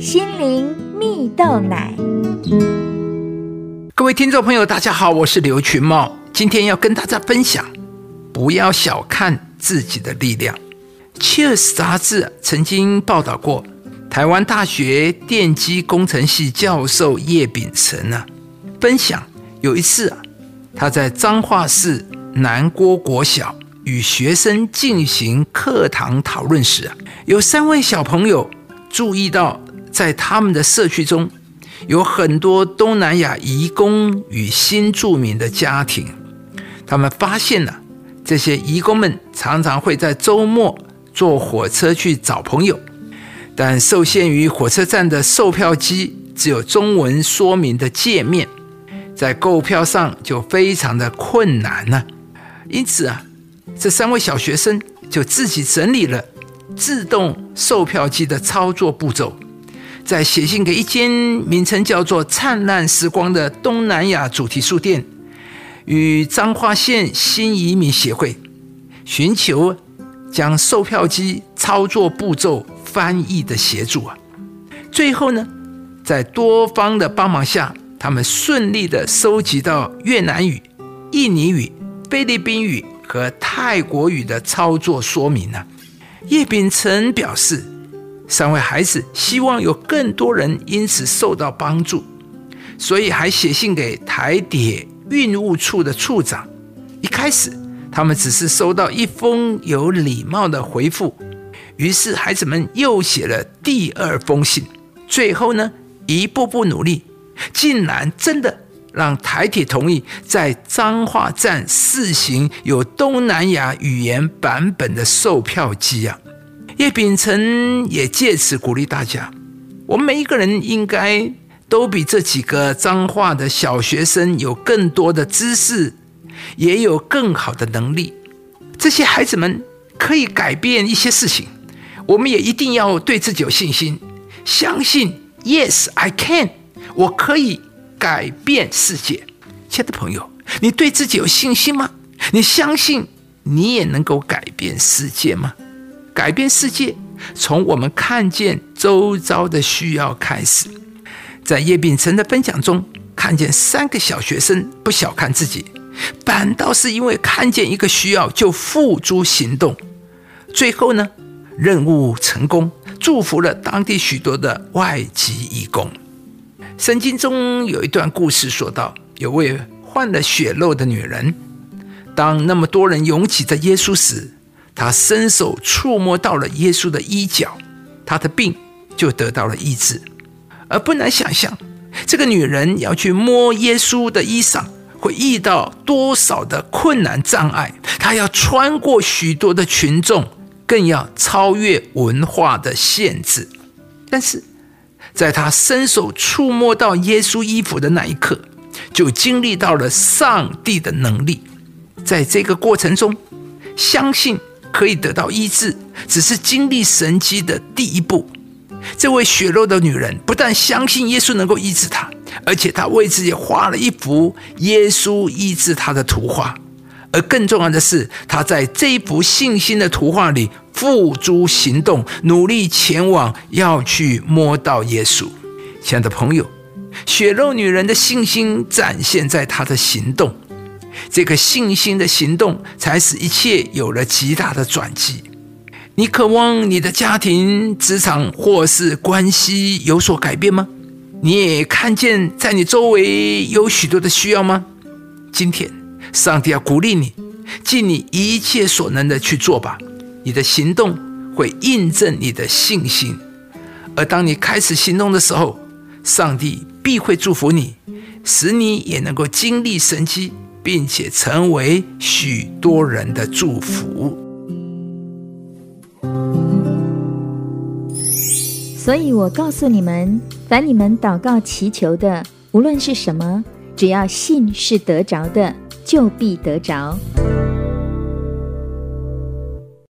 心灵蜜豆奶。各位听众朋友，大家好，我是刘群茂，今天要跟大家分享，不要小看自己的力量。《Cheers》杂志曾经报道过，台湾大学电机工程系教授叶秉成啊，分享有一次啊，他在彰化市南郭国小与学生进行课堂讨论时啊，有三位小朋友注意到，在他们的社区中，有很多东南亚移工与新住民的家庭。他们发现了这些移工们常常会在周末。坐火车去找朋友，但受限于火车站的售票机只有中文说明的界面，在购票上就非常的困难呢。因此啊，这三位小学生就自己整理了自动售票机的操作步骤，在写信给一间名称叫做“灿烂时光”的东南亚主题书店与彰化县新移民协会，寻求。将售票机操作步骤翻译的协助啊，最后呢，在多方的帮忙下，他们顺利的收集到越南语、印尼语、菲律宾语和泰国语的操作说明呢。叶秉成表示，三位孩子希望有更多人因此受到帮助，所以还写信给台铁运务处的处长。一开始。他们只是收到一封有礼貌的回复，于是孩子们又写了第二封信。最后呢，一步步努力，竟然真的让台铁同意在彰化站试行有东南亚语言版本的售票机啊！叶秉成也借此鼓励大家：我们每一个人应该都比这几个脏话的小学生有更多的知识。也有更好的能力，这些孩子们可以改变一些事情。我们也一定要对自己有信心，相信 Yes I can，我可以改变世界。亲爱的朋友，你对自己有信心吗？你相信你也能够改变世界吗？改变世界从我们看见周遭的需要开始。在叶秉成的分享中，看见三个小学生不小看自己。反倒是因为看见一个需要就付诸行动，最后呢，任务成功，祝福了当地许多的外籍义工。圣经中有一段故事说到，有位患了血漏的女人，当那么多人拥挤在耶稣时，她伸手触摸到了耶稣的衣角，她的病就得到了医治。而不难想象，这个女人要去摸耶稣的衣裳。会遇到多少的困难障碍？她要穿过许多的群众，更要超越文化的限制。但是，在她伸手触摸到耶稣衣服的那一刻，就经历到了上帝的能力。在这个过程中，相信可以得到医治，只是经历神迹的第一步。这位血肉的女人不但相信耶稣能够医治她。而且她为自己画了一幅耶稣医治她的图画，而更重要的是，她在这一幅信心的图画里付诸行动，努力前往，要去摸到耶稣。亲爱的朋友，血肉女人的信心展现在她的行动，这个信心的行动才使一切有了极大的转机。你渴望你的家庭、职场或是关系有所改变吗？你也看见在你周围有许多的需要吗？今天，上帝要鼓励你，尽你一切所能的去做吧。你的行动会印证你的信心，而当你开始行动的时候，上帝必会祝福你，使你也能够经历神迹，并且成为许多人的祝福。所以我告诉你们。凡你们祷告祈求的，无论是什么，只要信是得着的，就必得着。